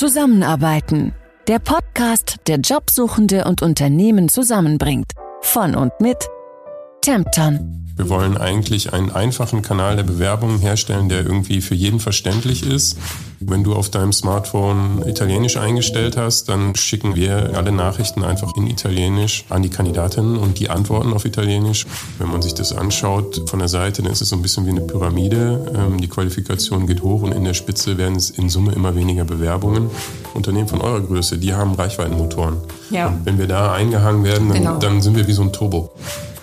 Zusammenarbeiten. Der Podcast, der Jobsuchende und Unternehmen zusammenbringt. Von und mit Tempton. Wir wollen eigentlich einen einfachen Kanal der Bewerbung herstellen, der irgendwie für jeden verständlich ist. Wenn du auf deinem Smartphone Italienisch eingestellt hast, dann schicken wir alle Nachrichten einfach in Italienisch an die Kandidatinnen und die antworten auf Italienisch. Wenn man sich das anschaut von der Seite, dann ist es so ein bisschen wie eine Pyramide. Ähm, die Qualifikation geht hoch und in der Spitze werden es in Summe immer weniger Bewerbungen. Unternehmen von eurer Größe, die haben Reichweitenmotoren. Ja. Und wenn wir da eingehangen werden, dann, genau. dann sind wir wie so ein Turbo.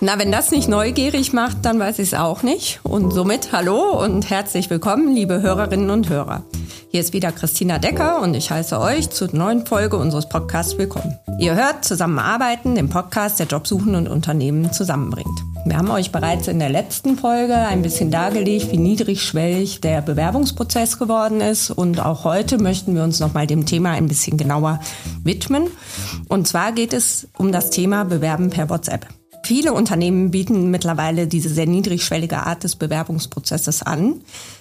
Na, wenn das nicht neugierig macht, dann weiß ich es auch nicht. Und somit hallo und herzlich willkommen, liebe Hörerinnen und Hörer. Hier ist wieder Christina Decker und ich heiße euch zur neuen Folge unseres Podcasts willkommen. Ihr hört Zusammenarbeiten, den Podcast, der Jobsuchenden und Unternehmen zusammenbringt. Wir haben euch bereits in der letzten Folge ein bisschen dargelegt, wie niedrigschwellig der Bewerbungsprozess geworden ist. Und auch heute möchten wir uns nochmal dem Thema ein bisschen genauer widmen. Und zwar geht es um das Thema Bewerben per WhatsApp. Viele Unternehmen bieten mittlerweile diese sehr niedrigschwellige Art des Bewerbungsprozesses an.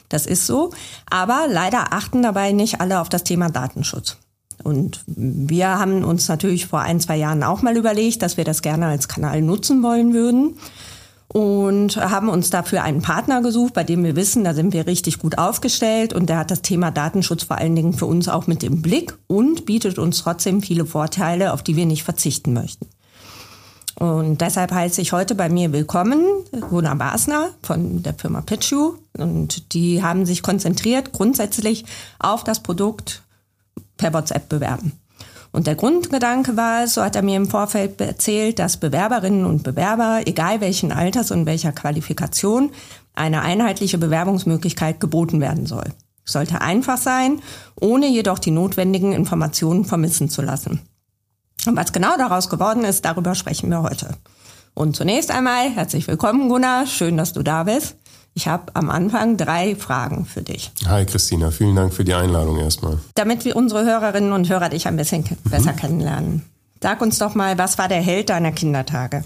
Das ist so. Aber leider achten dabei nicht alle auf das Thema Datenschutz. Und wir haben uns natürlich vor ein, zwei Jahren auch mal überlegt, dass wir das gerne als Kanal nutzen wollen würden und haben uns dafür einen Partner gesucht, bei dem wir wissen, da sind wir richtig gut aufgestellt und der hat das Thema Datenschutz vor allen Dingen für uns auch mit im Blick und bietet uns trotzdem viele Vorteile, auf die wir nicht verzichten möchten. Und deshalb heiße ich heute bei mir willkommen Gunnar Basner von der Firma Pitchu. Und die haben sich konzentriert grundsätzlich auf das Produkt per WhatsApp bewerben. Und der Grundgedanke war, so hat er mir im Vorfeld erzählt, dass Bewerberinnen und Bewerber, egal welchen Alters und welcher Qualifikation, eine einheitliche Bewerbungsmöglichkeit geboten werden soll. Sollte einfach sein, ohne jedoch die notwendigen Informationen vermissen zu lassen. Und was genau daraus geworden ist, darüber sprechen wir heute. Und zunächst einmal herzlich willkommen, Gunnar. Schön, dass du da bist. Ich habe am Anfang drei Fragen für dich. Hi Christina, vielen Dank für die Einladung erstmal. Damit wir unsere Hörerinnen und Hörer dich ein bisschen mhm. besser kennenlernen. Sag uns doch mal, was war der Held deiner Kindertage?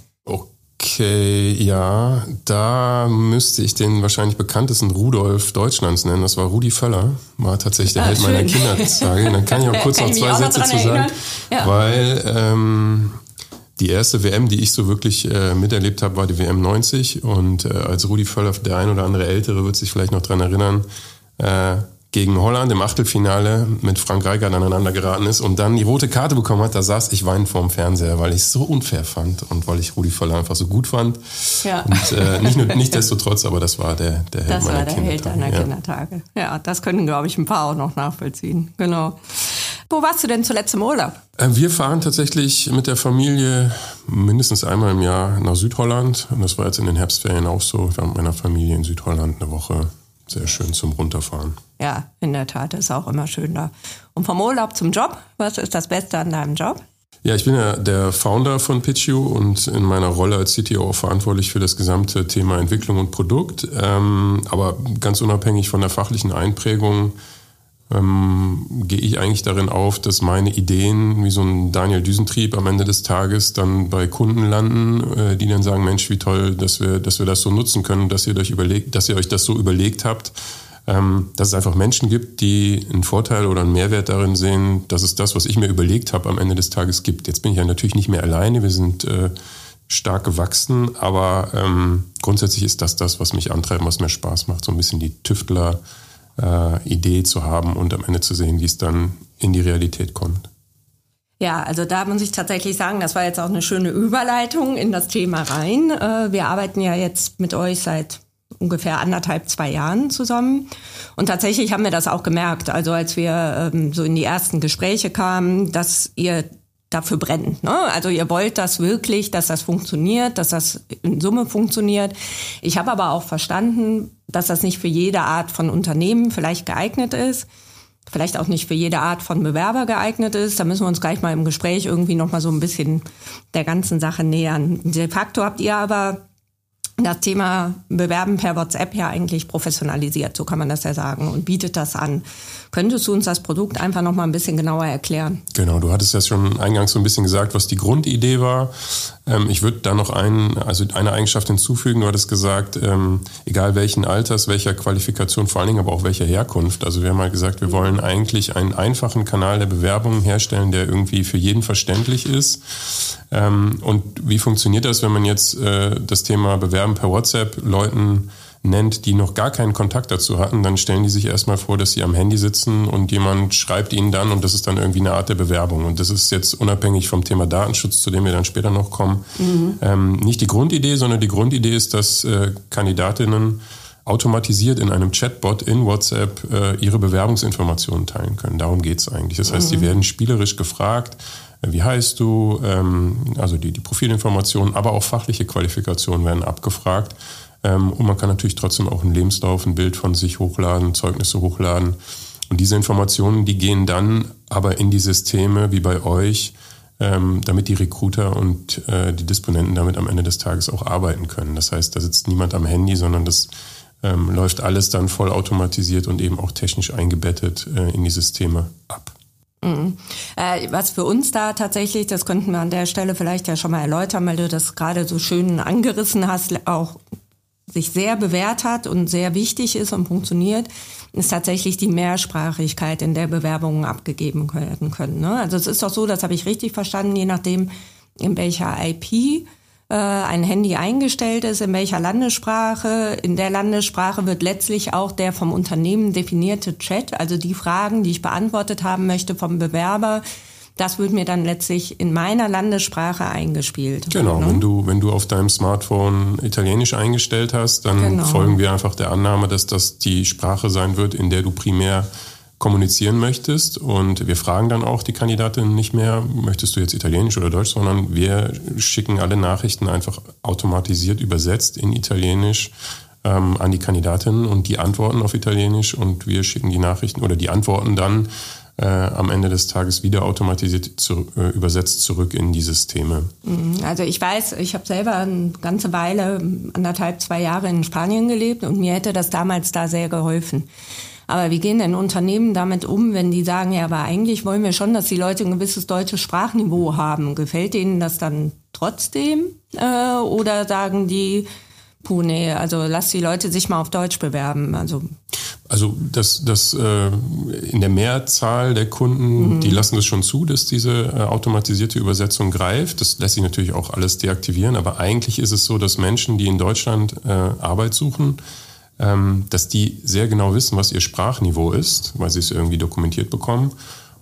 Okay, ja, da müsste ich den wahrscheinlich bekanntesten Rudolf Deutschlands nennen. Das war Rudi Völler, war tatsächlich der ah, Held schön. meiner Kindertage. Dann kann ich auch kurz noch zwei Sätze zu sagen, ja. weil ähm, die erste WM, die ich so wirklich äh, miterlebt habe, war die WM 90 und äh, als Rudi Völler, der ein oder andere Ältere wird sich vielleicht noch dran erinnern, äh, gegen Holland im Achtelfinale mit Frank Rijkaard aneinander geraten ist und dann die rote Karte bekommen hat, da saß ich weinend vorm Fernseher, weil ich es so unfair fand und weil ich Rudi Völler einfach so gut fand. Ja. Und äh, nicht nur nicht destotrotz, aber das war der, der Held das meiner war der Held deiner ja. Kindertage. Ja, das können, glaube ich, ein paar auch noch nachvollziehen. Genau. Wo warst du denn zuletzt im Urlaub? Äh, wir fahren tatsächlich mit der Familie mindestens einmal im Jahr nach Südholland. Und das war jetzt in den Herbstferien auch so. Wir haben mit meiner Familie in Südholland eine Woche sehr schön zum Runterfahren. Ja, in der Tat ist auch immer schön da. Und vom Urlaub zum Job, was ist das Beste an deinem Job? Ja, ich bin ja der Founder von Pitchu und in meiner Rolle als CTO auch verantwortlich für das gesamte Thema Entwicklung und Produkt. Ähm, aber ganz unabhängig von der fachlichen Einprägung ähm, gehe ich eigentlich darin auf, dass meine Ideen wie so ein Daniel Düsentrieb am Ende des Tages dann bei Kunden landen, äh, die dann sagen, Mensch, wie toll, dass wir, dass wir das so nutzen können, dass ihr euch überlegt, dass ihr euch das so überlegt habt, ähm, dass es einfach Menschen gibt, die einen Vorteil oder einen Mehrwert darin sehen, dass es das, was ich mir überlegt habe, am Ende des Tages gibt. Jetzt bin ich ja natürlich nicht mehr alleine, wir sind äh, stark gewachsen, aber ähm, grundsätzlich ist das das, was mich antreibt, was mir Spaß macht, so ein bisschen die Tüftler äh, Idee zu haben und am Ende zu sehen, wie es dann in die Realität kommt. Ja, also da muss ich tatsächlich sagen, das war jetzt auch eine schöne Überleitung in das Thema rein. Äh, wir arbeiten ja jetzt mit euch seit ungefähr anderthalb, zwei Jahren zusammen. Und tatsächlich haben wir das auch gemerkt. Also als wir ähm, so in die ersten Gespräche kamen, dass ihr dafür brennt. Ne? Also ihr wollt das wirklich, dass das funktioniert, dass das in Summe funktioniert. Ich habe aber auch verstanden, dass das nicht für jede Art von Unternehmen vielleicht geeignet ist, vielleicht auch nicht für jede Art von Bewerber geeignet ist. Da müssen wir uns gleich mal im Gespräch irgendwie noch mal so ein bisschen der ganzen Sache nähern. De facto habt ihr aber das Thema Bewerben per WhatsApp ja eigentlich professionalisiert, so kann man das ja sagen, und bietet das an. Könntest du uns das Produkt einfach noch mal ein bisschen genauer erklären? Genau, du hattest ja schon eingangs so ein bisschen gesagt, was die Grundidee war. Ähm, ich würde da noch ein, also eine Eigenschaft hinzufügen. Du hattest gesagt, ähm, egal welchen Alters, welcher Qualifikation, vor allen Dingen aber auch welcher Herkunft. Also wir haben mal gesagt, wir wollen eigentlich einen einfachen Kanal der Bewerbung herstellen, der irgendwie für jeden verständlich ist. Ähm, und wie funktioniert das, wenn man jetzt äh, das Thema Bewerben per WhatsApp Leuten nennt, die noch gar keinen Kontakt dazu hatten, dann stellen die sich erstmal vor, dass sie am Handy sitzen und jemand schreibt ihnen dann und das ist dann irgendwie eine Art der Bewerbung. Und das ist jetzt unabhängig vom Thema Datenschutz, zu dem wir dann später noch kommen, mhm. ähm, nicht die Grundidee, sondern die Grundidee ist, dass äh, Kandidatinnen automatisiert in einem Chatbot in WhatsApp äh, ihre Bewerbungsinformationen teilen können. Darum geht's eigentlich. Das heißt, mhm. sie werden spielerisch gefragt, äh, wie heißt du, ähm, also die, die Profilinformationen, aber auch fachliche Qualifikationen werden abgefragt. Ähm, und man kann natürlich trotzdem auch einen Lebenslauf, ein Bild von sich hochladen, Zeugnisse hochladen. Und diese Informationen, die gehen dann aber in die Systeme wie bei euch, ähm, damit die Recruiter und äh, die Disponenten damit am Ende des Tages auch arbeiten können. Das heißt, da sitzt niemand am Handy, sondern das ähm, läuft alles dann vollautomatisiert und eben auch technisch eingebettet äh, in die Systeme ab. Mhm. Äh, was für uns da tatsächlich, das könnten wir an der Stelle vielleicht ja schon mal erläutern, weil du das gerade so schön angerissen hast, auch sich sehr bewährt hat und sehr wichtig ist und funktioniert, ist tatsächlich die Mehrsprachigkeit, in der Bewerbungen abgegeben werden können. Ne? Also es ist doch so, das habe ich richtig verstanden, je nachdem, in welcher IP äh, ein Handy eingestellt ist, in welcher Landessprache. In der Landessprache wird letztlich auch der vom Unternehmen definierte Chat, also die Fragen, die ich beantwortet haben möchte vom Bewerber, das wird mir dann letztlich in meiner Landessprache eingespielt. Genau, ne? wenn du wenn du auf deinem Smartphone Italienisch eingestellt hast, dann genau. folgen wir einfach der Annahme, dass das die Sprache sein wird, in der du primär kommunizieren möchtest. Und wir fragen dann auch die Kandidatin nicht mehr, möchtest du jetzt Italienisch oder Deutsch, sondern wir schicken alle Nachrichten einfach automatisiert übersetzt in Italienisch ähm, an die Kandidatin und die antworten auf Italienisch und wir schicken die Nachrichten oder die Antworten dann äh, am Ende des Tages wieder automatisiert zu, äh, übersetzt zurück in die Systeme. Mhm. Also ich weiß, ich habe selber eine ganze Weile, anderthalb, zwei Jahre in Spanien gelebt und mir hätte das damals da sehr geholfen. Aber wie gehen denn Unternehmen damit um, wenn die sagen, ja, aber eigentlich wollen wir schon, dass die Leute ein gewisses deutsches Sprachniveau haben? Gefällt denen das dann trotzdem? Äh, oder sagen die, puh, nee, also lass die Leute sich mal auf Deutsch bewerben? Also also das, das äh, in der Mehrzahl der Kunden, mhm. die lassen es schon zu, dass diese äh, automatisierte Übersetzung greift. Das lässt sich natürlich auch alles deaktivieren, aber eigentlich ist es so, dass Menschen, die in Deutschland äh, Arbeit suchen, ähm, dass die sehr genau wissen, was ihr Sprachniveau ist, weil sie es irgendwie dokumentiert bekommen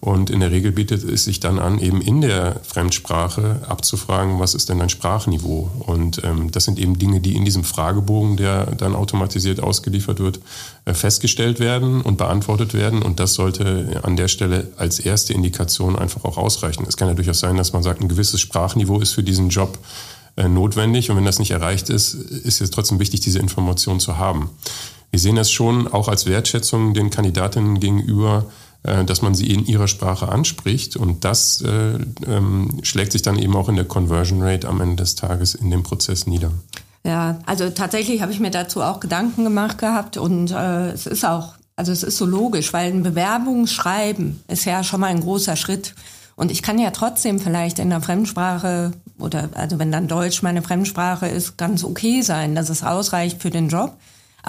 und in der Regel bietet es sich dann an, eben in der Fremdsprache abzufragen, was ist denn dein Sprachniveau? Und ähm, das sind eben Dinge, die in diesem Fragebogen, der dann automatisiert ausgeliefert wird, äh, festgestellt werden und beantwortet werden. Und das sollte an der Stelle als erste Indikation einfach auch ausreichen. Es kann ja durchaus sein, dass man sagt, ein gewisses Sprachniveau ist für diesen Job äh, notwendig. Und wenn das nicht erreicht ist, ist es trotzdem wichtig, diese Information zu haben. Wir sehen das schon auch als Wertschätzung den Kandidatinnen gegenüber, dass man sie in ihrer Sprache anspricht und das äh, ähm, schlägt sich dann eben auch in der Conversion Rate am Ende des Tages in dem Prozess nieder. Ja, also tatsächlich habe ich mir dazu auch Gedanken gemacht gehabt und äh, es ist auch, also es ist so logisch, weil ein Bewerbungsschreiben ist ja schon mal ein großer Schritt. Und ich kann ja trotzdem vielleicht in der Fremdsprache oder also wenn dann Deutsch meine Fremdsprache ist, ganz okay sein, dass es ausreicht für den Job.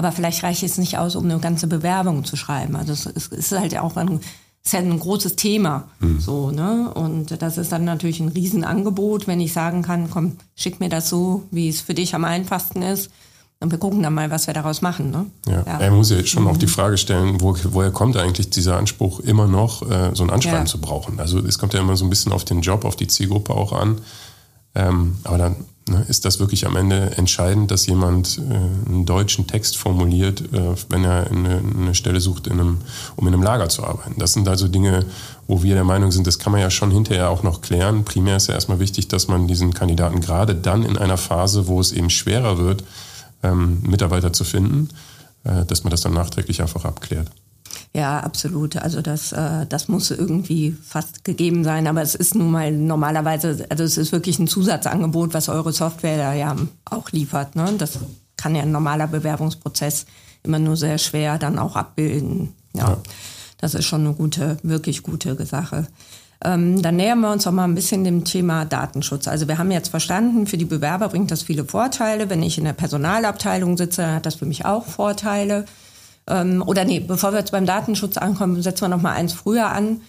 Aber vielleicht reicht es nicht aus, um eine ganze Bewerbung zu schreiben. Also es ist halt auch ein, ist halt ein großes Thema. Mhm. So, ne? Und das ist dann natürlich ein Riesenangebot, wenn ich sagen kann, komm, schick mir das so, wie es für dich am einfachsten ist. Und wir gucken dann mal, was wir daraus machen. Ne? Ja. ja. Er muss ja schon mhm. auch die Frage stellen, wo, woher kommt eigentlich dieser Anspruch, immer noch äh, so ein Anschreiben ja. zu brauchen? Also es kommt ja immer so ein bisschen auf den Job, auf die Zielgruppe auch an. Ähm, aber dann ist das wirklich am Ende entscheidend, dass jemand äh, einen deutschen Text formuliert, äh, wenn er eine, eine Stelle sucht, in einem, um in einem Lager zu arbeiten? Das sind also Dinge, wo wir der Meinung sind, das kann man ja schon hinterher auch noch klären. Primär ist ja erstmal wichtig, dass man diesen Kandidaten gerade dann in einer Phase, wo es eben schwerer wird, ähm, Mitarbeiter zu finden, äh, dass man das dann nachträglich einfach abklärt. Ja, absolut. Also das, äh, das muss irgendwie fast gegeben sein. Aber es ist nun mal normalerweise, also es ist wirklich ein Zusatzangebot, was eure Software da ja auch liefert. Ne? Das kann ja ein normaler Bewerbungsprozess immer nur sehr schwer dann auch abbilden. Ja, ja. das ist schon eine gute, wirklich gute Sache. Ähm, dann nähern wir uns auch mal ein bisschen dem Thema Datenschutz. Also wir haben jetzt verstanden, für die Bewerber bringt das viele Vorteile. Wenn ich in der Personalabteilung sitze, hat das für mich auch Vorteile. Ähm, oder nee, bevor wir jetzt beim Datenschutz ankommen, setzen wir noch mal eins früher an.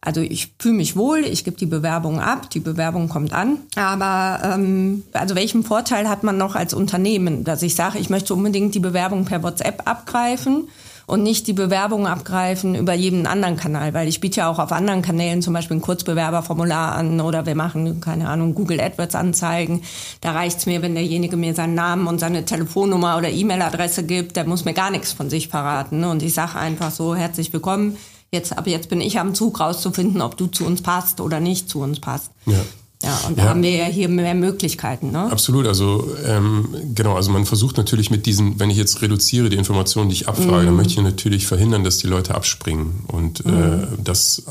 Also ich fühle mich wohl, ich gebe die Bewerbung ab, die Bewerbung kommt an. Aber ähm, also welchen Vorteil hat man noch als Unternehmen, dass ich sage, ich möchte unbedingt die Bewerbung per WhatsApp abgreifen und nicht die Bewerbung abgreifen über jeden anderen Kanal, weil ich biete ja auch auf anderen Kanälen zum Beispiel ein Kurzbewerberformular an oder wir machen, keine Ahnung, Google AdWords Anzeigen. Da reicht's mir, wenn derjenige mir seinen Namen und seine Telefonnummer oder E-Mail-Adresse gibt, der muss mir gar nichts von sich verraten. Und ich sage einfach so, herzlich willkommen. Jetzt, aber jetzt bin ich am Zug rauszufinden, ob du zu uns passt oder nicht zu uns passt. Ja. Ja, und da ja. haben wir ja hier mehr Möglichkeiten. Ne? Absolut. Also ähm, genau, also man versucht natürlich mit diesen, wenn ich jetzt reduziere die Informationen, die ich abfrage, mhm. dann möchte ich natürlich verhindern, dass die Leute abspringen. Und äh, mhm. äh, das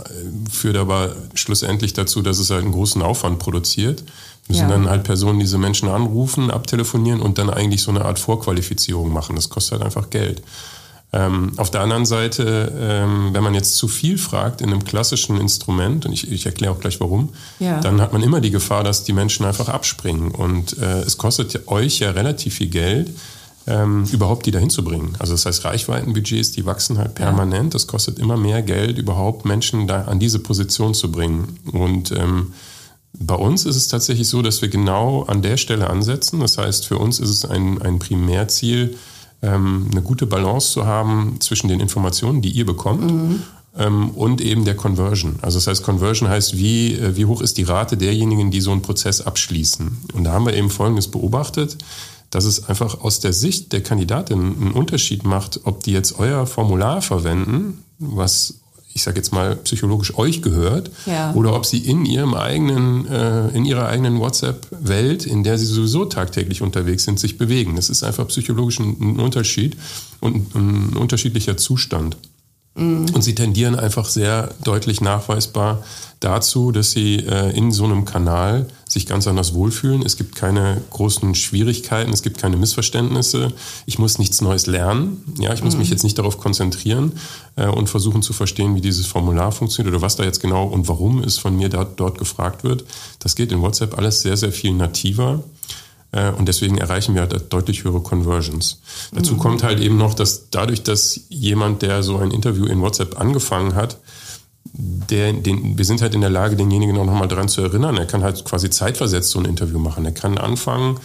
führt aber schlussendlich dazu, dass es halt einen großen Aufwand produziert. Wir müssen ja. dann halt Personen diese Menschen anrufen, abtelefonieren und dann eigentlich so eine Art Vorqualifizierung machen. Das kostet halt einfach Geld. Ähm, auf der anderen Seite, ähm, wenn man jetzt zu viel fragt in einem klassischen Instrument, und ich, ich erkläre auch gleich warum, ja. dann hat man immer die Gefahr, dass die Menschen einfach abspringen. Und äh, es kostet euch ja relativ viel Geld, ähm, überhaupt die dahin zu bringen. Also das heißt, Reichweitenbudgets, die wachsen halt permanent. Ja. Das kostet immer mehr Geld, überhaupt Menschen da an diese Position zu bringen. Und ähm, bei uns ist es tatsächlich so, dass wir genau an der Stelle ansetzen. Das heißt, für uns ist es ein, ein Primärziel, ähm, eine gute Balance zu haben zwischen den Informationen, die ihr bekommt, mhm. und eben der Conversion. Also das heißt, Conversion heißt, wie, äh, wie hoch ist die Rate derjenigen, die so einen Prozess abschließen. Und da haben wir eben Folgendes beobachtet, dass es einfach aus der Sicht der Kandidatin einen Unterschied macht, ob die jetzt euer Formular verwenden, was ich sage jetzt mal, psychologisch euch gehört, ja. oder ob sie in ihrem eigenen, äh, in ihrer eigenen WhatsApp-Welt, in der sie sowieso tagtäglich unterwegs sind, sich bewegen. Das ist einfach psychologisch ein, ein Unterschied und ein unterschiedlicher Zustand. Mhm. Und sie tendieren einfach sehr deutlich nachweisbar dazu, dass sie äh, in so einem Kanal sich ganz anders wohlfühlen. Es gibt keine großen Schwierigkeiten, es gibt keine Missverständnisse. Ich muss nichts Neues lernen. Ja, ich muss mhm. mich jetzt nicht darauf konzentrieren äh, und versuchen zu verstehen, wie dieses Formular funktioniert oder was da jetzt genau und warum es von mir da, dort gefragt wird. Das geht in WhatsApp alles sehr, sehr viel nativer. Äh, und deswegen erreichen wir halt deutlich höhere Conversions. Mhm. Dazu kommt halt eben noch, dass dadurch, dass jemand, der so ein Interview in WhatsApp angefangen hat, der, den, wir sind halt in der Lage, denjenigen auch nochmal dran zu erinnern. Er kann halt quasi zeitversetzt so ein Interview machen. Er kann anfangen,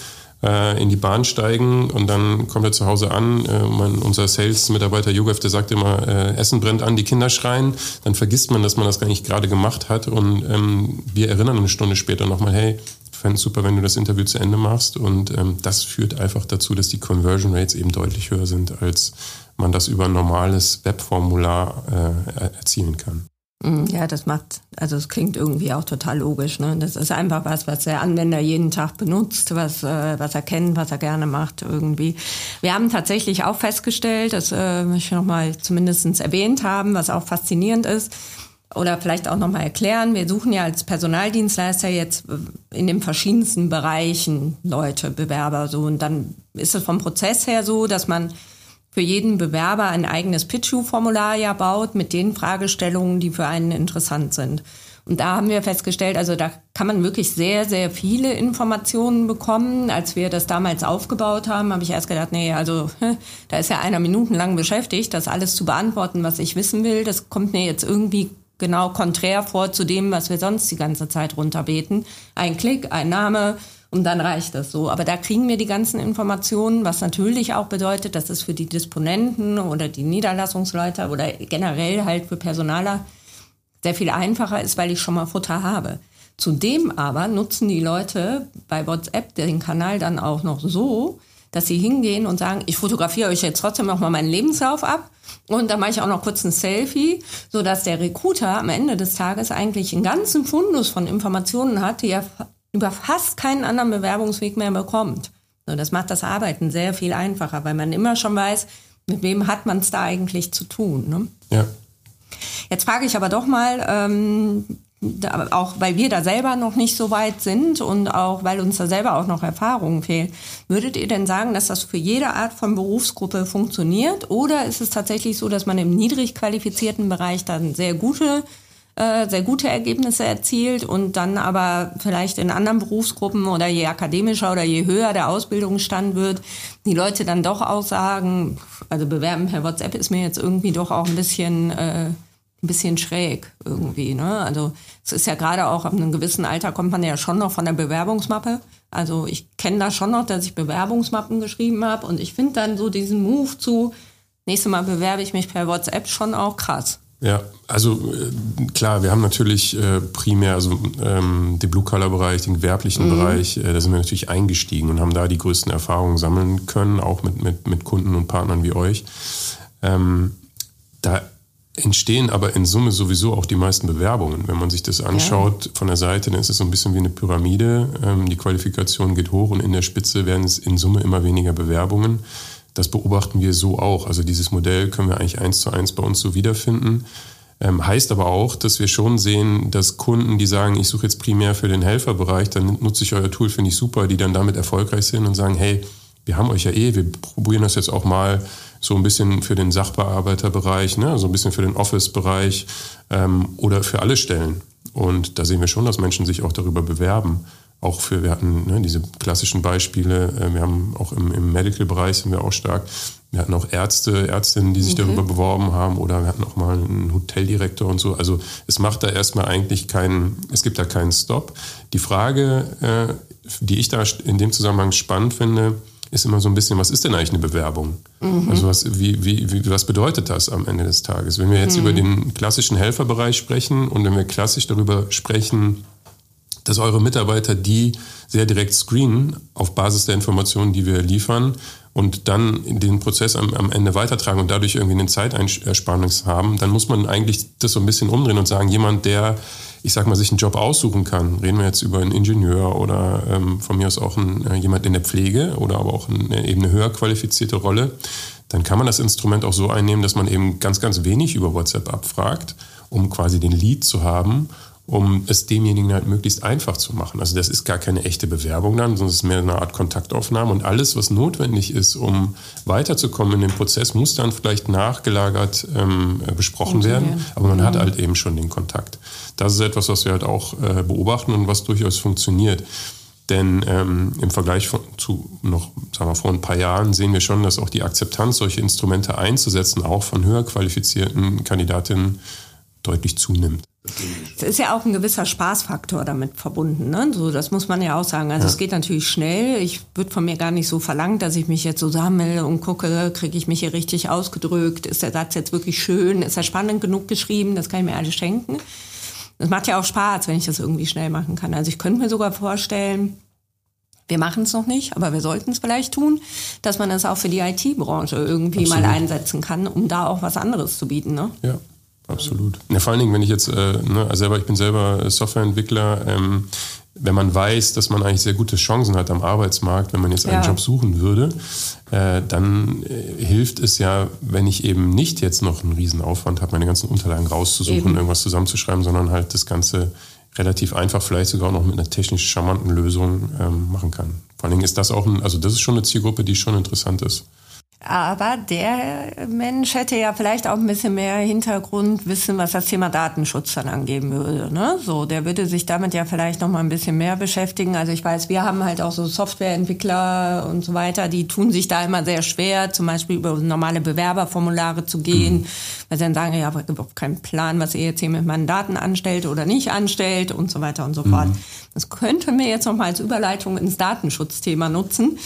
äh, in die Bahn steigen und dann kommt er zu Hause an. Äh, mein, unser Sales-Mitarbeiter Jugef, der sagt immer, äh, Essen brennt an, die Kinder schreien. Dann vergisst man, dass man das gar nicht gerade gemacht hat und ähm, wir erinnern eine Stunde später nochmal, hey, fände es super, wenn du das Interview zu Ende machst. Und ähm, das führt einfach dazu, dass die Conversion Rates eben deutlich höher sind, als man das über ein normales Webformular äh, erzielen kann. Mhm, ja, das macht, also es klingt irgendwie auch total logisch. Ne? Das ist einfach was, was der Anwender jeden Tag benutzt, was, äh, was er kennt, was er gerne macht irgendwie. Wir haben tatsächlich auch festgestellt, das äh, möchte ich nochmal zumindest erwähnt haben, was auch faszinierend ist, oder vielleicht auch nochmal erklären. Wir suchen ja als Personaldienstleister jetzt in den verschiedensten Bereichen Leute, Bewerber so. Und dann ist es vom Prozess her so, dass man für jeden Bewerber ein eigenes Pitch-formular ja baut mit den Fragestellungen, die für einen interessant sind. Und da haben wir festgestellt, also da kann man wirklich sehr, sehr viele Informationen bekommen. Als wir das damals aufgebaut haben, habe ich erst gedacht, nee, also da ist ja einer minutenlang beschäftigt, das alles zu beantworten, was ich wissen will. Das kommt mir jetzt irgendwie genau konträr vor zu dem, was wir sonst die ganze Zeit runterbeten. Ein Klick, ein Name und dann reicht das so. Aber da kriegen wir die ganzen Informationen, was natürlich auch bedeutet, dass es für die Disponenten oder die Niederlassungsleiter oder generell halt für Personaler sehr viel einfacher ist, weil ich schon mal Futter habe. Zudem aber nutzen die Leute bei WhatsApp den Kanal dann auch noch so, dass sie hingehen und sagen, ich fotografiere euch jetzt trotzdem noch mal meinen Lebenslauf ab und dann mache ich auch noch kurz ein Selfie, so dass der Recruiter am Ende des Tages eigentlich einen ganzen Fundus von Informationen hat, die er über fast keinen anderen Bewerbungsweg mehr bekommt. So, das macht das Arbeiten sehr viel einfacher, weil man immer schon weiß, mit wem hat man es da eigentlich zu tun? Ne? Ja. Jetzt frage ich aber doch mal, ähm, da, auch weil wir da selber noch nicht so weit sind und auch weil uns da selber auch noch Erfahrungen fehlen, würdet ihr denn sagen, dass das für jede Art von Berufsgruppe funktioniert? Oder ist es tatsächlich so, dass man im niedrig qualifizierten Bereich dann sehr gute äh, sehr gute Ergebnisse erzielt und dann aber vielleicht in anderen Berufsgruppen oder je akademischer oder je höher der Ausbildungsstand wird, die Leute dann doch auch sagen, also bewerben per WhatsApp ist mir jetzt irgendwie doch auch ein bisschen äh, ein bisschen schräg irgendwie. Ne? Also es ist ja gerade auch ab einem gewissen Alter kommt man ja schon noch von der Bewerbungsmappe. Also ich kenne das schon noch, dass ich Bewerbungsmappen geschrieben habe und ich finde dann so diesen Move zu, nächstes Mal bewerbe ich mich per WhatsApp schon auch krass. Ja, also äh, klar, wir haben natürlich äh, primär also ähm, den Blue-Color-Bereich, den gewerblichen mhm. Bereich, äh, da sind wir natürlich eingestiegen und haben da die größten Erfahrungen sammeln können, auch mit, mit, mit Kunden und Partnern wie euch. Ähm, da entstehen aber in Summe sowieso auch die meisten Bewerbungen. Wenn man sich das anschaut ja. von der Seite, dann ist es so ein bisschen wie eine Pyramide. Ähm, die Qualifikation geht hoch und in der Spitze werden es in Summe immer weniger Bewerbungen. Das beobachten wir so auch. Also dieses Modell können wir eigentlich eins zu eins bei uns so wiederfinden. Ähm, heißt aber auch, dass wir schon sehen, dass Kunden, die sagen, ich suche jetzt primär für den Helferbereich, dann nutze ich euer Tool, finde ich super, die dann damit erfolgreich sind und sagen, hey, wir haben euch ja eh, wir probieren das jetzt auch mal so ein bisschen für den Sachbearbeiterbereich, ne, so ein bisschen für den Office-Bereich ähm, oder für alle Stellen. Und da sehen wir schon, dass Menschen sich auch darüber bewerben. Auch für, wir hatten ne, diese klassischen Beispiele, äh, wir haben auch im, im Medical-Bereich sind wir auch stark. Wir hatten auch Ärzte, Ärztinnen, die sich okay. darüber beworben haben oder wir hatten auch mal einen Hoteldirektor und so. Also es macht da erstmal eigentlich keinen, es gibt da keinen Stop. Die Frage, äh, die ich da in dem Zusammenhang spannend finde, ist immer so ein bisschen, was ist denn eigentlich eine Bewerbung? Mhm. Also was, wie, wie, wie, was bedeutet das am Ende des Tages? Wenn wir jetzt mhm. über den klassischen Helferbereich sprechen und wenn wir klassisch darüber sprechen, dass eure Mitarbeiter die sehr direkt screenen auf Basis der Informationen, die wir liefern und dann den Prozess am, am Ende weitertragen und dadurch irgendwie eine Zeitersparnis haben, dann muss man eigentlich das so ein bisschen umdrehen und sagen, jemand, der ich sag mal, sich einen Job aussuchen kann. Reden wir jetzt über einen Ingenieur oder ähm, von mir aus auch ein, äh, jemand in der Pflege oder aber auch eine, eben eine höher qualifizierte Rolle, dann kann man das Instrument auch so einnehmen, dass man eben ganz, ganz wenig über WhatsApp abfragt, um quasi den Lead zu haben um es demjenigen halt möglichst einfach zu machen. Also das ist gar keine echte Bewerbung dann, sondern es ist mehr eine Art Kontaktaufnahme und alles, was notwendig ist, um weiterzukommen in dem Prozess, muss dann vielleicht nachgelagert ähm, besprochen okay. werden, aber man mhm. hat halt eben schon den Kontakt. Das ist etwas, was wir halt auch äh, beobachten und was durchaus funktioniert. Denn ähm, im Vergleich von, zu noch, sagen wir, vor ein paar Jahren sehen wir schon, dass auch die Akzeptanz, solche Instrumente einzusetzen, auch von höher qualifizierten Kandidatinnen deutlich zunimmt. Es ist ja auch ein gewisser Spaßfaktor damit verbunden. Ne? So, das muss man ja auch sagen. Also ja. es geht natürlich schnell. Ich würde von mir gar nicht so verlangt, dass ich mich jetzt so sammle und gucke, kriege ich mich hier richtig ausgedrückt? Ist der Satz jetzt wirklich schön? Ist er spannend genug geschrieben? Das kann ich mir alles schenken. Das macht ja auch Spaß, wenn ich das irgendwie schnell machen kann. Also ich könnte mir sogar vorstellen, wir machen es noch nicht, aber wir sollten es vielleicht tun, dass man es auch für die IT-Branche irgendwie Absolut. mal einsetzen kann, um da auch was anderes zu bieten. Ne? Ja, absolut. Ja, vor allen Dingen, wenn ich jetzt, äh, ne, also selber, ich bin selber Softwareentwickler, ähm, wenn man weiß, dass man eigentlich sehr gute Chancen hat am Arbeitsmarkt, wenn man jetzt einen ja. Job suchen würde, äh, dann äh, hilft es ja, wenn ich eben nicht jetzt noch einen Riesenaufwand habe, meine ganzen Unterlagen rauszusuchen, eben. irgendwas zusammenzuschreiben, sondern halt das Ganze relativ einfach, vielleicht sogar noch mit einer technisch charmanten Lösung ähm, machen kann. Vor allen Dingen ist das auch, ein, also das ist schon eine Zielgruppe, die schon interessant ist. Aber der Mensch hätte ja vielleicht auch ein bisschen mehr Hintergrundwissen, was das Thema Datenschutz dann angeben würde. Ne? So, der würde sich damit ja vielleicht noch mal ein bisschen mehr beschäftigen. Also ich weiß, wir haben halt auch so Softwareentwickler und so weiter, die tun sich da immer sehr schwer, zum Beispiel über normale Bewerberformulare zu gehen, mhm. weil sie dann sagen, ja, ich habe überhaupt keinen Plan, was ihr jetzt hier mit meinen Daten anstellt oder nicht anstellt und so weiter und so fort. Mhm. Das könnten wir jetzt noch mal als Überleitung ins Datenschutzthema nutzen.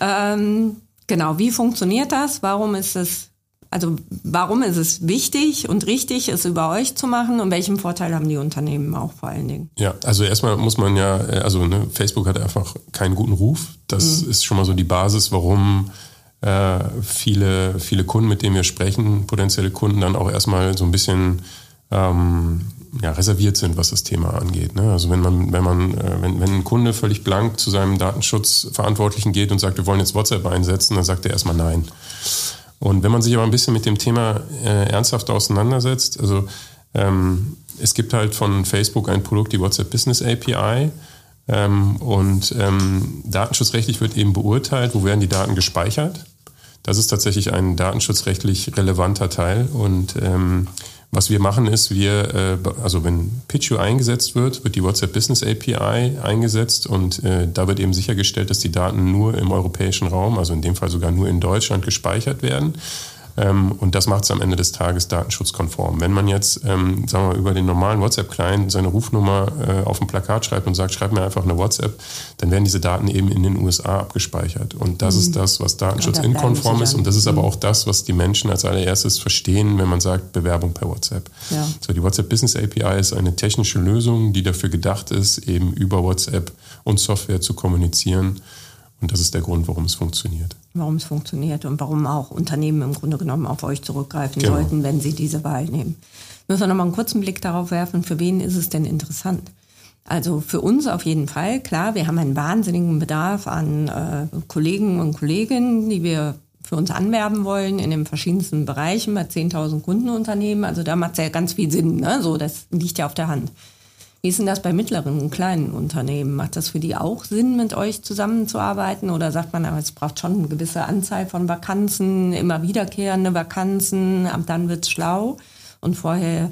Ähm, Genau, wie funktioniert das? Warum ist es, also warum ist es wichtig und richtig, es über euch zu machen und welchen Vorteil haben die Unternehmen auch vor allen Dingen? Ja, also erstmal muss man ja, also ne, Facebook hat einfach keinen guten Ruf. Das mhm. ist schon mal so die Basis, warum äh, viele, viele Kunden, mit denen wir sprechen, potenzielle Kunden, dann auch erstmal so ein bisschen ähm, ja, reserviert sind, was das Thema angeht. Ne? Also wenn man, wenn man, äh, wenn, wenn ein Kunde völlig blank zu seinem Datenschutzverantwortlichen geht und sagt, wir wollen jetzt WhatsApp einsetzen, dann sagt er erstmal nein. Und wenn man sich aber ein bisschen mit dem Thema äh, ernsthaft auseinandersetzt, also ähm, es gibt halt von Facebook ein Produkt, die WhatsApp Business API. Ähm, und ähm, datenschutzrechtlich wird eben beurteilt, wo werden die Daten gespeichert. Das ist tatsächlich ein datenschutzrechtlich relevanter Teil. Und ähm, was wir machen ist, wir, äh, also wenn Pitchu eingesetzt wird, wird die WhatsApp Business API eingesetzt und äh, da wird eben sichergestellt, dass die Daten nur im europäischen Raum, also in dem Fall sogar nur in Deutschland gespeichert werden. Ähm, und das macht es am Ende des Tages datenschutzkonform. Wenn man jetzt, ähm, sagen wir, über den normalen WhatsApp-Client seine Rufnummer äh, auf ein Plakat schreibt und sagt, schreib mir einfach eine WhatsApp, dann werden diese Daten eben in den USA abgespeichert. Und das mhm. ist das, was datenschutzinkonform ist. Und das ist mhm. aber auch das, was die Menschen als allererstes verstehen, wenn man sagt, Bewerbung per WhatsApp. Ja. So, die WhatsApp Business API ist eine technische Lösung, die dafür gedacht ist, eben über WhatsApp und Software zu kommunizieren. Und das ist der Grund, warum es funktioniert warum es funktioniert und warum auch Unternehmen im Grunde genommen auf euch zurückgreifen genau. sollten, wenn sie diese Wahl nehmen. Müssen wir nochmal einen kurzen Blick darauf werfen, für wen ist es denn interessant? Also für uns auf jeden Fall, klar, wir haben einen wahnsinnigen Bedarf an äh, Kollegen und Kolleginnen, die wir für uns anwerben wollen in den verschiedensten Bereichen bei 10.000 Kundenunternehmen. Also da macht es ja ganz viel Sinn. Ne? So, das liegt ja auf der Hand. Wie ist denn das bei mittleren und kleinen Unternehmen? Macht das für die auch Sinn, mit euch zusammenzuarbeiten? Oder sagt man, es braucht schon eine gewisse Anzahl von Vakanzen, immer wiederkehrende Vakanzen, ab dann wird es schlau und vorher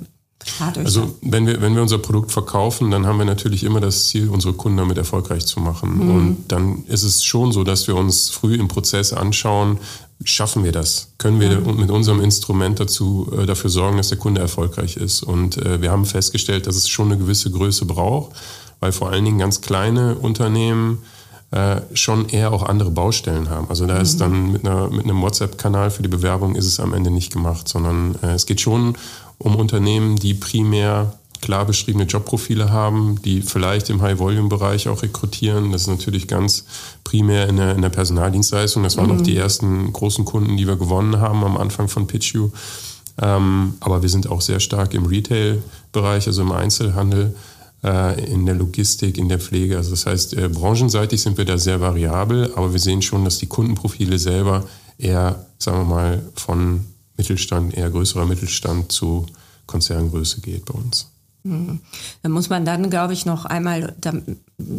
also wenn wir, wenn wir unser Produkt verkaufen, dann haben wir natürlich immer das Ziel, unsere Kunden damit erfolgreich zu machen. Mhm. Und dann ist es schon so, dass wir uns früh im Prozess anschauen, schaffen wir das? Können wir mhm. mit unserem Instrument dazu, äh, dafür sorgen, dass der Kunde erfolgreich ist? Und äh, wir haben festgestellt, dass es schon eine gewisse Größe braucht, weil vor allen Dingen ganz kleine Unternehmen äh, schon eher auch andere Baustellen haben. Also da mhm. ist dann mit, einer, mit einem WhatsApp-Kanal für die Bewerbung ist es am Ende nicht gemacht, sondern äh, es geht schon um Unternehmen, die primär klar beschriebene Jobprofile haben, die vielleicht im High-Volume-Bereich auch rekrutieren. Das ist natürlich ganz primär in der, in der Personaldienstleistung. Das waren mhm. auch die ersten großen Kunden, die wir gewonnen haben am Anfang von PitchU. Ähm, aber wir sind auch sehr stark im Retail-Bereich, also im Einzelhandel, äh, in der Logistik, in der Pflege. Also das heißt, äh, branchenseitig sind wir da sehr variabel, aber wir sehen schon, dass die Kundenprofile selber eher, sagen wir mal, von Mittelstand, eher größerer Mittelstand zu Konzerngröße geht bei uns. Hm. Da muss man dann, glaube ich, noch einmal,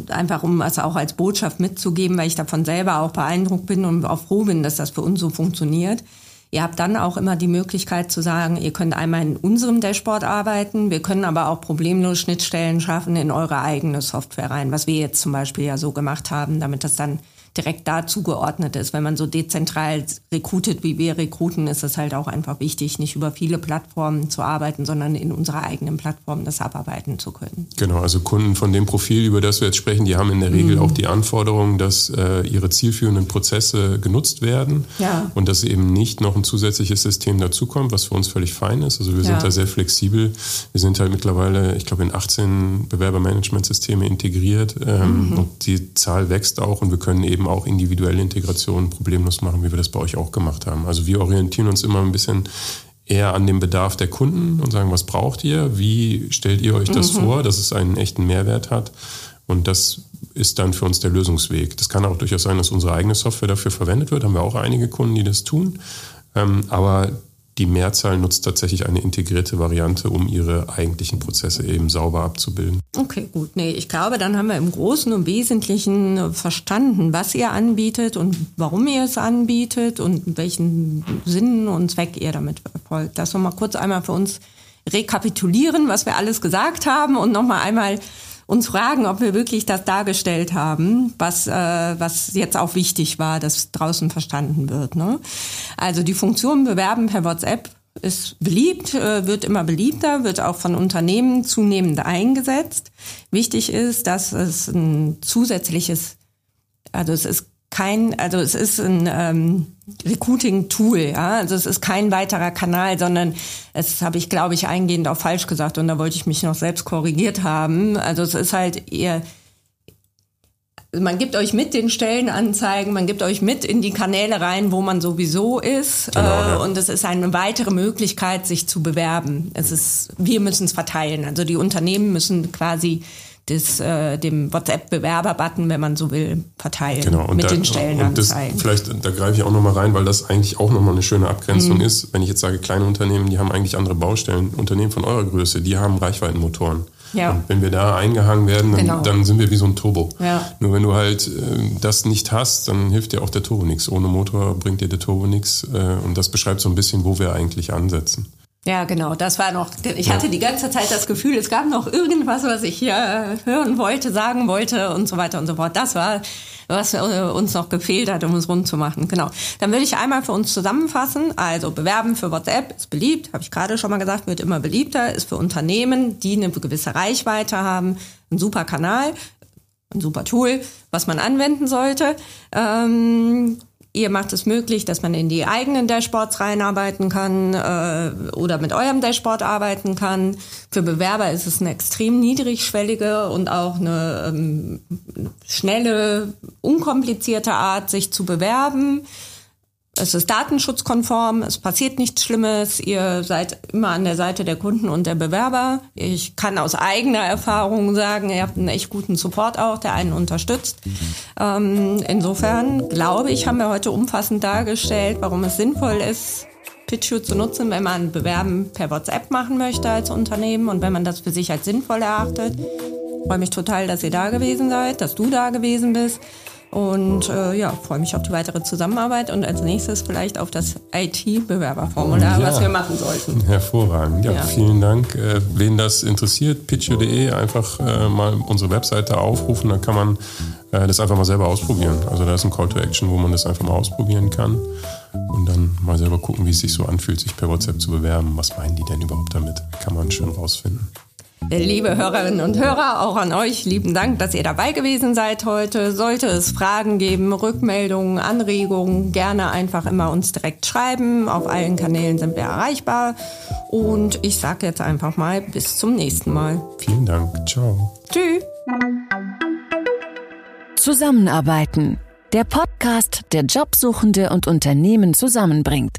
einfach um es auch als Botschaft mitzugeben, weil ich davon selber auch beeindruckt bin und auch froh bin, dass das für uns so funktioniert. Ihr habt dann auch immer die Möglichkeit zu sagen, ihr könnt einmal in unserem Dashboard arbeiten, wir können aber auch problemlos Schnittstellen schaffen in eure eigene Software rein, was wir jetzt zum Beispiel ja so gemacht haben, damit das dann direkt da zugeordnet ist. Wenn man so dezentral rekrutet, wie wir rekruten, ist es halt auch einfach wichtig, nicht über viele Plattformen zu arbeiten, sondern in unserer eigenen Plattform das abarbeiten zu können. Genau, also Kunden von dem Profil, über das wir jetzt sprechen, die haben in der Regel mhm. auch die Anforderung, dass äh, ihre zielführenden Prozesse genutzt werden ja. und dass eben nicht noch ein zusätzliches System dazukommt, was für uns völlig fein ist. Also wir ja. sind da sehr flexibel. Wir sind halt mittlerweile, ich glaube, in 18 Bewerbermanagementsysteme integriert ähm, mhm. und die Zahl wächst auch und wir können eben auch individuelle Integrationen problemlos machen, wie wir das bei euch auch gemacht haben. Also wir orientieren uns immer ein bisschen eher an dem Bedarf der Kunden und sagen, was braucht ihr? Wie stellt ihr euch das mhm. vor, dass es einen echten Mehrwert hat? Und das ist dann für uns der Lösungsweg. Das kann auch durchaus sein, dass unsere eigene Software dafür verwendet wird. Haben wir auch einige Kunden, die das tun. Ähm, aber die Mehrzahl nutzt tatsächlich eine integrierte Variante, um ihre eigentlichen Prozesse eben sauber abzubilden. Okay, gut. Nee, ich glaube, dann haben wir im Großen und Wesentlichen verstanden, was ihr anbietet und warum ihr es anbietet und welchen Sinn und Zweck ihr damit verfolgt. Das nochmal kurz einmal für uns rekapitulieren, was wir alles gesagt haben und nochmal einmal uns fragen, ob wir wirklich das dargestellt haben, was, äh, was jetzt auch wichtig war, dass draußen verstanden wird. Ne? Also die Funktion Bewerben per WhatsApp ist beliebt, äh, wird immer beliebter, wird auch von Unternehmen zunehmend eingesetzt. Wichtig ist, dass es ein zusätzliches, also es ist kein, also es ist ein ähm, Recruiting-Tool, ja. Also es ist kein weiterer Kanal, sondern es habe ich, glaube ich, eingehend auch falsch gesagt und da wollte ich mich noch selbst korrigiert haben. Also es ist halt eher man gibt euch mit den Stellenanzeigen, man gibt euch mit in die Kanäle rein, wo man sowieso ist. Genau, äh, ja. Und es ist eine weitere Möglichkeit, sich zu bewerben. Es ist, wir müssen es verteilen. Also die Unternehmen müssen quasi des, äh, dem WhatsApp-Bewerber-Button, wenn man so will, verteilen genau, und mit da, den Stellenanzeigen. Und das, vielleicht, da greife ich auch nochmal rein, weil das eigentlich auch nochmal eine schöne Abgrenzung mhm. ist. Wenn ich jetzt sage, kleine Unternehmen, die haben eigentlich andere Baustellen. Unternehmen von eurer Größe, die haben Reichweitenmotoren. Ja. Und wenn wir da eingehangen werden, dann, genau. dann sind wir wie so ein Turbo. Ja. Nur wenn du halt äh, das nicht hast, dann hilft dir auch der Turbo nichts. Ohne Motor bringt dir der Turbo nichts. Äh, und das beschreibt so ein bisschen, wo wir eigentlich ansetzen. Ja, genau. Das war noch. Ich hatte die ganze Zeit das Gefühl, es gab noch irgendwas, was ich hier hören wollte, sagen wollte und so weiter und so fort. Das war, was äh, uns noch gefehlt hat, um es rund zu machen. Genau. Dann würde ich einmal für uns zusammenfassen. Also bewerben für WhatsApp ist beliebt, habe ich gerade schon mal gesagt, wird immer beliebter. Ist für Unternehmen, die eine gewisse Reichweite haben, ein super Kanal, ein super Tool, was man anwenden sollte. Ähm, Ihr macht es möglich, dass man in die eigenen Dashboards reinarbeiten kann äh, oder mit eurem Dashboard arbeiten kann. Für Bewerber ist es eine extrem niedrigschwellige und auch eine ähm, schnelle, unkomplizierte Art, sich zu bewerben. Es ist datenschutzkonform, es passiert nichts Schlimmes, ihr seid immer an der Seite der Kunden und der Bewerber. Ich kann aus eigener Erfahrung sagen, ihr habt einen echt guten Support auch, der einen unterstützt. Ähm, insofern glaube ich, haben wir heute umfassend dargestellt, warum es sinnvoll ist, PitchU zu nutzen, wenn man Bewerben per WhatsApp machen möchte als Unternehmen und wenn man das für sich als sinnvoll erachtet. Ich freue mich total, dass ihr da gewesen seid, dass du da gewesen bist. Und äh, ja, freue mich auf die weitere Zusammenarbeit und als nächstes vielleicht auf das IT-Bewerberformular, ja, was wir machen sollten. Hervorragend. Ja, ja. vielen Dank. Äh, wen das interessiert, pitch.de, einfach äh, mal unsere Webseite aufrufen, dann kann man äh, das einfach mal selber ausprobieren. Also da ist ein Call to Action, wo man das einfach mal ausprobieren kann und dann mal selber gucken, wie es sich so anfühlt, sich per WhatsApp zu bewerben. Was meinen die denn überhaupt damit? Kann man schön rausfinden. Liebe Hörerinnen und Hörer, auch an euch lieben Dank, dass ihr dabei gewesen seid heute. Sollte es Fragen geben, Rückmeldungen, Anregungen, gerne einfach immer uns direkt schreiben. Auf allen Kanälen sind wir erreichbar. Und ich sage jetzt einfach mal bis zum nächsten Mal. Vielen Dank. Ciao. Tschüss. Zusammenarbeiten. Der Podcast, der Jobsuchende und Unternehmen zusammenbringt.